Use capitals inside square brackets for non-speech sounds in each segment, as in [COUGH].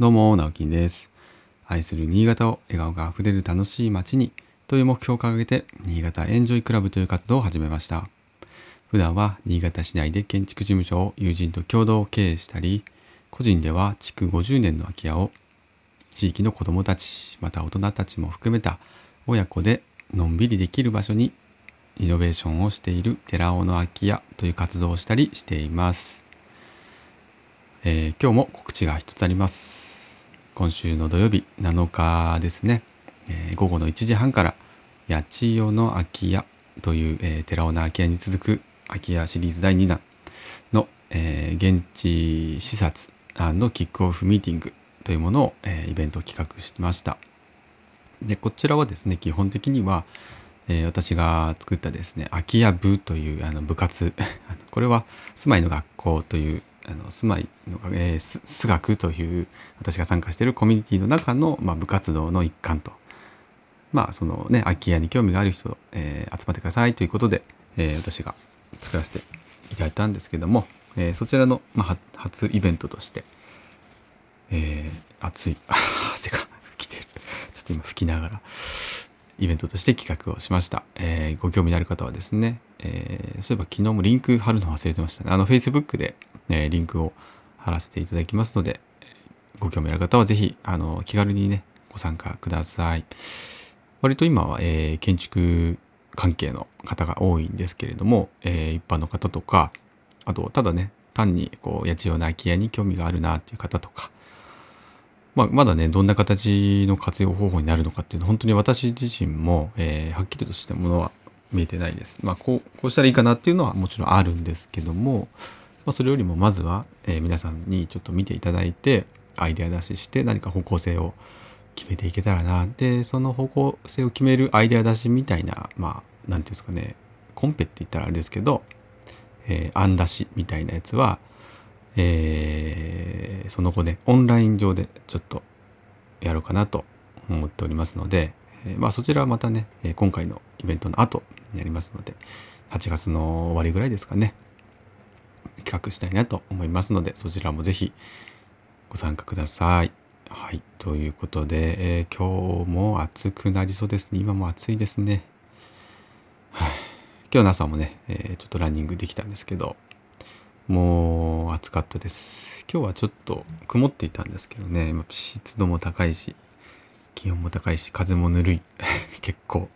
どうも、直樹です。愛する新潟を笑顔があふれる楽しい街にという目標を掲げて、新潟エンジョイクラブという活動を始めました。普段は新潟市内で建築事務所を友人と共同経営したり、個人では築50年の空き家を地域の子どもたち、また大人たちも含めた親子でのんびりできる場所にイノベーションをしている寺尾の空き家という活動をしたりしています。えー、今日も告知が一つあります。今週の土曜日7日ですね、えー、午後の1時半から八千代の空き家という、えー、寺尾の空き家に続く空き家シリーズ第2弾の、えー、現地視察のキックオフミーティングというものを、えー、イベントを企画しました。でこちらはですね基本的には、えー、私が作ったですね空き家部というあの部活 [LAUGHS] これは住まいの学校というあの住まいの、えー、数学という私が参加しているコミュニティの中の、まあ、部活動の一環とまあそのね空き家に興味がある人、えー、集まってくださいということで、えー、私が作らせていただいたんですけども、えー、そちらの、まあ、初イベントとして、えー、暑い汗が吹きてる [LAUGHS] ちょっと今吹きながらイベントとして企画をしました。えー、ご興味のある方はですね、えー、そういえば昨日もリンク貼るの忘れてましたね。あの Facebook でえー、リンクを貼らせていただきますので、ご興味ある方はぜひ、あの、気軽にね、ご参加ください。割と今は、えー、建築関係の方が多いんですけれども、えー、一般の方とか、あと、ただね、単に、こう、八千代の空き家に興味があるなっていう方とか、まあ、まだね、どんな形の活用方法になるのかっていうのは、本当に私自身も、えー、はっきりとしたものは見えてないです。まあ、こう、こうしたらいいかなっていうのはもちろんあるんですけども、まあ、それよりもまずは、えー、皆さんにちょっと見ていただいてアイデア出しして何か方向性を決めていけたらな。でその方向性を決めるアイデア出しみたいなまあ何て言うんですかね。コンペって言ったらあれですけど、えー、案出しみたいなやつは、えー、その後ねオンライン上でちょっとやろうかなと思っておりますので、えー、まあそちらはまたね今回のイベントの後になりますので8月の終わりぐらいですかね。企画したいなと思いますので、そちらもぜひご参加ください。はい。ということで、えー、今日も暑くなりそうですね。今も暑いですね。はい。今日の朝もね、えー、ちょっとランニングできたんですけど、もう暑かったです。今日はちょっと曇っていたんですけどね、湿度も高いし、気温も高いし、風もぬるい。[LAUGHS] 結構、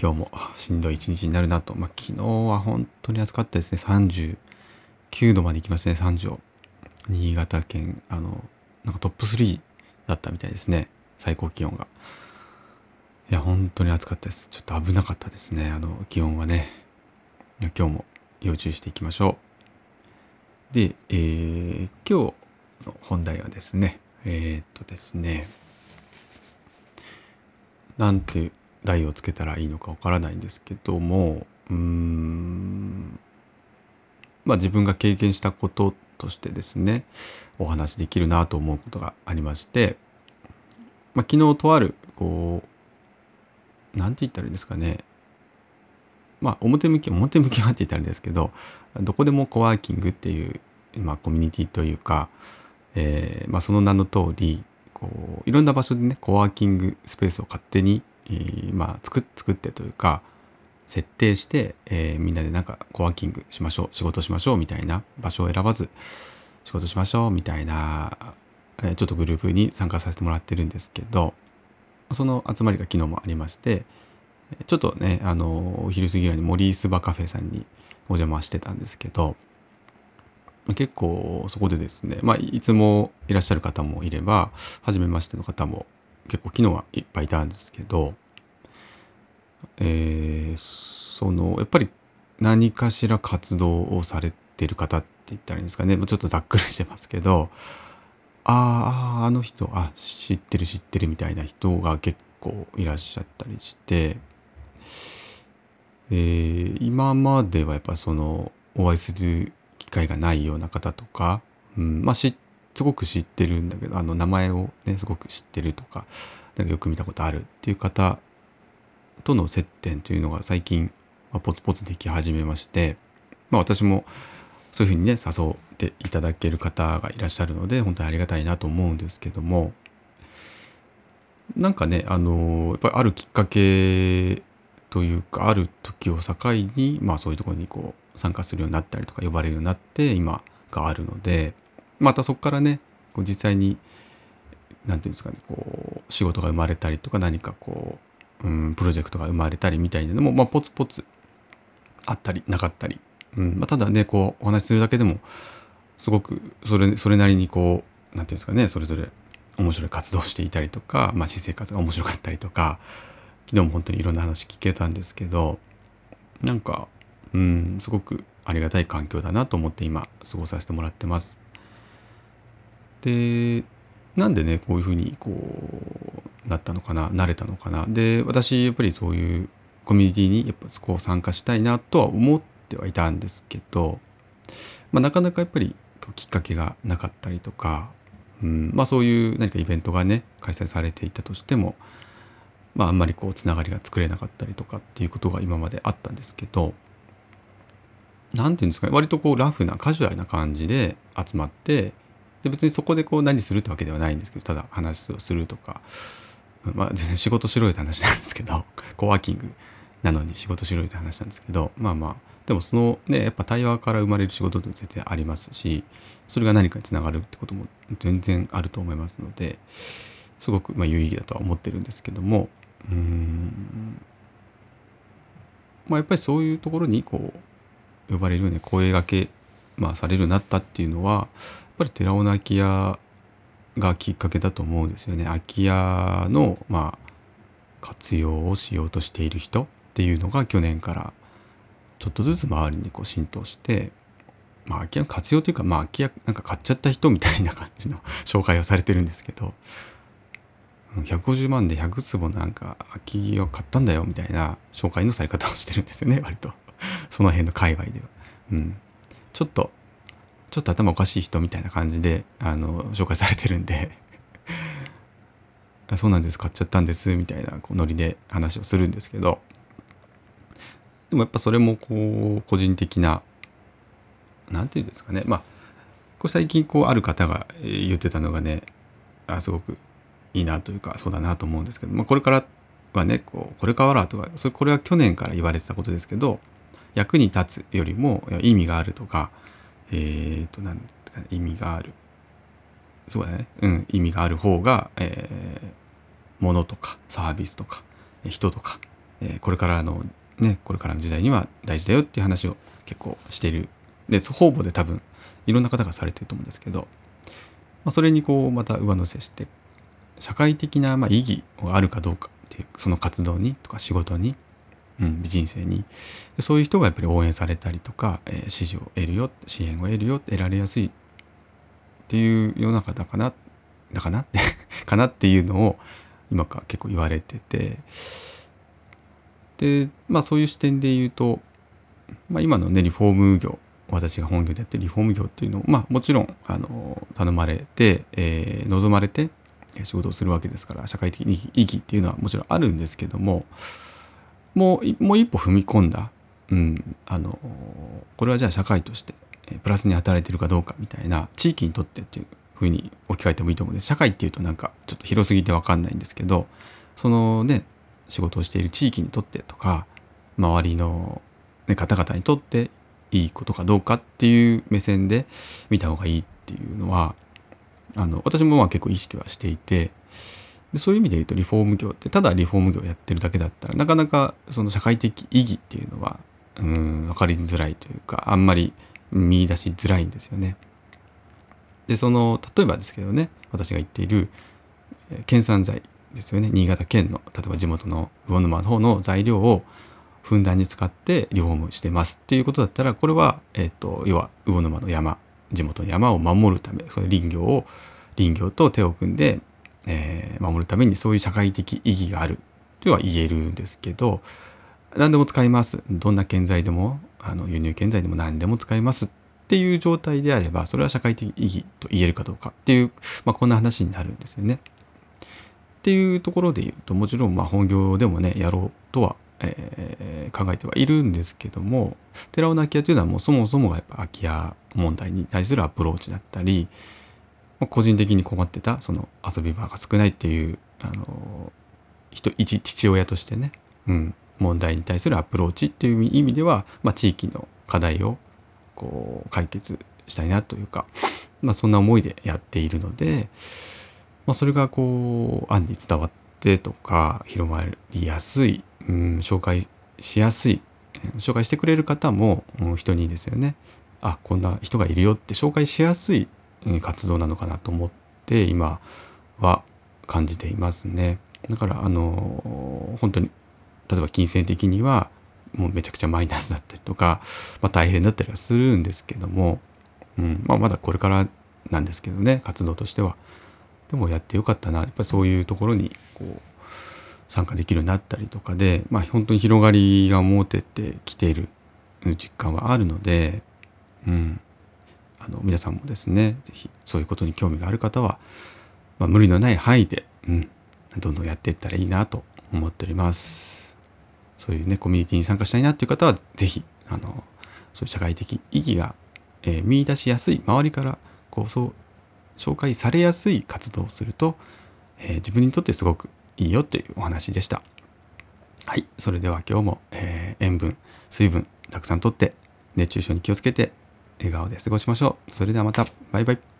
今日もしんどい一日になるなと。まあ、昨日は本当に暑かったですね。30 9度まで行きましたね三条。新潟県あのなんかトップ3だったみたいですね最高気温が。いや本当に暑かったです。ちょっと危なかったですねあの気温はね。今日も要注意していきましょう。で、えー、今日の本題はですねえー、っとですね。なんて題をつけたらいいのかわからないんですけどもうーん。まあ、自分が経験したこととしてですねお話できるなと思うことがありまして、まあ、昨日とあるこう何て言ったらいいんですかね。まあ表向き表向きはって言ったらあれですけどどこでもコワーキングっていう、まあ、コミュニティというか、えーまあ、その名の通りこういろんな場所でねコワーキングスペースを勝手に、えー、まあ作作ってというか設定して、えー、みんなでなんかコワーキングしましょう仕事しましょうみたいな場所を選ばず仕事しましょうみたいな、えー、ちょっとグループに参加させてもらってるんですけどその集まりが昨日もありましてちょっとねあのお昼過ぎぐらいにモリスバカフェさんにお邪魔してたんですけど結構そこでですね、まあ、いつもいらっしゃる方もいれば初めましての方も結構昨日はいっぱいいたんですけどえー、そのやっぱり何かしら活動をされてる方って言ったらいいんですかね。ちょっとざっくりしてますけど。あああの人あ知ってる知ってるみたいな人が結構いらっしゃったりして、えー、今まではやっぱそのお会いする機会がないような方とか、うん、まあすごく知ってるんだけどあの名前をねすごく知ってるとかなんかよく見たことあるっていう方との接点というのが最近、まあ、ポツポツでき始めまして、まあ、私もそういうふうにね誘っていただける方がいらっしゃるので本当にありがたいなと思うんですけどもなんかねあのやっぱりあるきっかけというかある時を境にまあそういうところにこう参加するようになったりとか呼ばれるようになって今があるのでまたそこからねこう実際に何て言うんですかねこう仕事が生まれたりとか何かこう、うん、プロジェクトが生まれたりみたいなのも、まあ、ポツポツあったりなかったり、うんまあ、ただねこうお話しするだけでもすごくそれそれなりにこう何て言うんですかねそれぞれ面白い活動をしていたりとか、まあ、私生活が面白かったりとか昨日も本当にいろんな話聞けたんですけどなんかうんすごくありがたい環境だなと思って今過ごさせてもらってます。でなんでねこういうふうにこうなったのかな慣れたのかな。で私やっぱりそういうコミュニティにやっぱこう参加したいなとは思ってはいたんですけど、まあ、なかなかやっぱりきっかけがなかったりとか、うんまあ、そういう何かイベントがね開催されていたとしても、まあ、あんまりこうつながりが作れなかったりとかっていうことが今まであったんですけど何て言うんですかね割とこうラフなカジュアルな感じで集まってで別にそこでこう何するってわけではないんですけどただ話をするとか。まあ全然仕事しろよって話なんですけど [LAUGHS] コワーキングなのに仕事しろよって話なんですけどまあまあ。でもそのねやっぱ対話から生まれる仕事って絶対ありますしそれが何かにつながるってことも全然あると思いますのですごくまあ有意義だとは思ってるんですけどもうん。まあやっぱりそういうところにこう呼ばれるように声がけ、まあ、されるようになったっていうのはやっぱり寺尾の空き家がきっかけだと思うんですよね。空き家のまあ活用をしようとしている人っていうのが去年からちょっとずつ周りにこう浸透して、まあ、空き家の活用というか、まあ、空き家なんか買っちゃった人みたいな感じの紹介をされてるんですけど150万で100坪なんか空き家を買ったんだよみたいな紹介のされ方をしてるんですよね割とその辺の界隈では。うん、ちょっとちょっと頭おかしい人みたいな感じであの紹介されてるんで。[LAUGHS] そうなんです買っちゃったんですみたいなこうノリで話をするんですけど。でもやっぱそれもこう個人的な何て言うんですかね。まあこれ最近こうある方が言ってたのがねあすごくいいなというかそうだなと思うんですけど、まあ、これからはねこうこれからとかそれこれは去年から言われてたことですけど役に立つよりも意味があるとかえっ、ー、と何意味がある。そうだね。うん意味がある方が、えー、物とかサービスとか人とか、え、これからのねこれからの時代には大事だよっていう話を結構してる。で方々で多分いろんな方がされてると思うんですけど、まあ、それにこうまた上乗せして社会的なま意義があるかどうかっていうその活動にとか仕事に、うん、人生に。そういう人がやっぱり応援されたりとか、えー、支持を得るよ支援を得るよ得られやすいっていう世の中だかなだかなって [LAUGHS] かなっていうのを今から結構言われてて。でまあそういう視点で言うと、まあ、今のねリフォーム業私が本業でやってるリフォーム業っていうのをまあもちろんあの頼まれて、えー、望まれて仕事をするわけですから社会的に意義っていうのはもちろんあるんですけどももうもう一歩踏み込んだ、うん、あのこれはじゃあ社会としてプラスに働いてるかどうかみたいな地域にとってっていうふうに置き換えてもいいと思うんです。社会っていうとなんかちょっと広すぎて分かんないんですけどそのね仕事をしている地域にとってとか周りの、ね、方々にとっていいことかどうかっていう目線で見た方がいいっていうのはあの私もまあ結構意識はしていてでそういう意味で言うとリフォーム業ってただリフォーム業やってるだけだったらなかなかその社会的意義っていうのはうん分かりづらいというかあんまり見出しづらいんですよね。でその例えばですけどね私が言っている県産材ですよね新潟県の例えば地元の魚沼の方の材料をふんだんに使ってリフォームしてますっていうことだったらこれは、えーと、要は魚沼の山地元の山を守るためそういう林業を林業と手を組んで、えー、守るためにそういう社会的意義があるとは言えるんですけど何でも使いますどんな建材でもあの輸入建材でも何でも使いますっていう状態であればそれは社会的意義と言えるかどうかっていう、まあ、こんな話になるんですよね。っていうところで言うともちろんまあ本業でもねやろうとはえー、考えてはいるんですけども寺尾の空き家というのはもうそもそもがやっぱ空き家問題に対するアプローチだったり個人的に困ってたその遊び場が少ないっていうあの人一父親としてね、うん、問題に対するアプローチっていう意味では、まあ、地域の課題をこう解決したいなというか、まあ、そんな思いでやっているので、まあ、それがこう案に伝わってとか広まりやすい、うん、紹介しやすい紹介してくれる方もうん人にですよね。あこんな人がいるよって紹介しやすい活動なのかなと思って今は感じていますね。だからあの本当に例えば金銭的にはもうめちゃくちゃマイナスだったりとか、まあ、大変だったりはするんですけども、うんまあ、まだこれからなんですけどね活動としては。でもやってよかったなやっぱりそういうところにこう参加できるようになったりとかで、まあ、本当に広がりが持ててきている実感はあるので、うん、あの皆さんもですね是非そういうことに興味がある方は、まあ、無理のない範囲で、うん、どんどんやっていったらいいなと思っております。そういうねコミュニティに参加したいなっていう方は是非あのそういう社会的意義が、えー、見出しやすい周りからこうそう紹介されやすい活動をすると、えー、自分にとってすごくいいよっていうお話でした。はい、それでは今日も、えー、塩分水分たくさんとって熱中症に気をつけて笑顔で過ごしましょう。それではまた。バイバイ。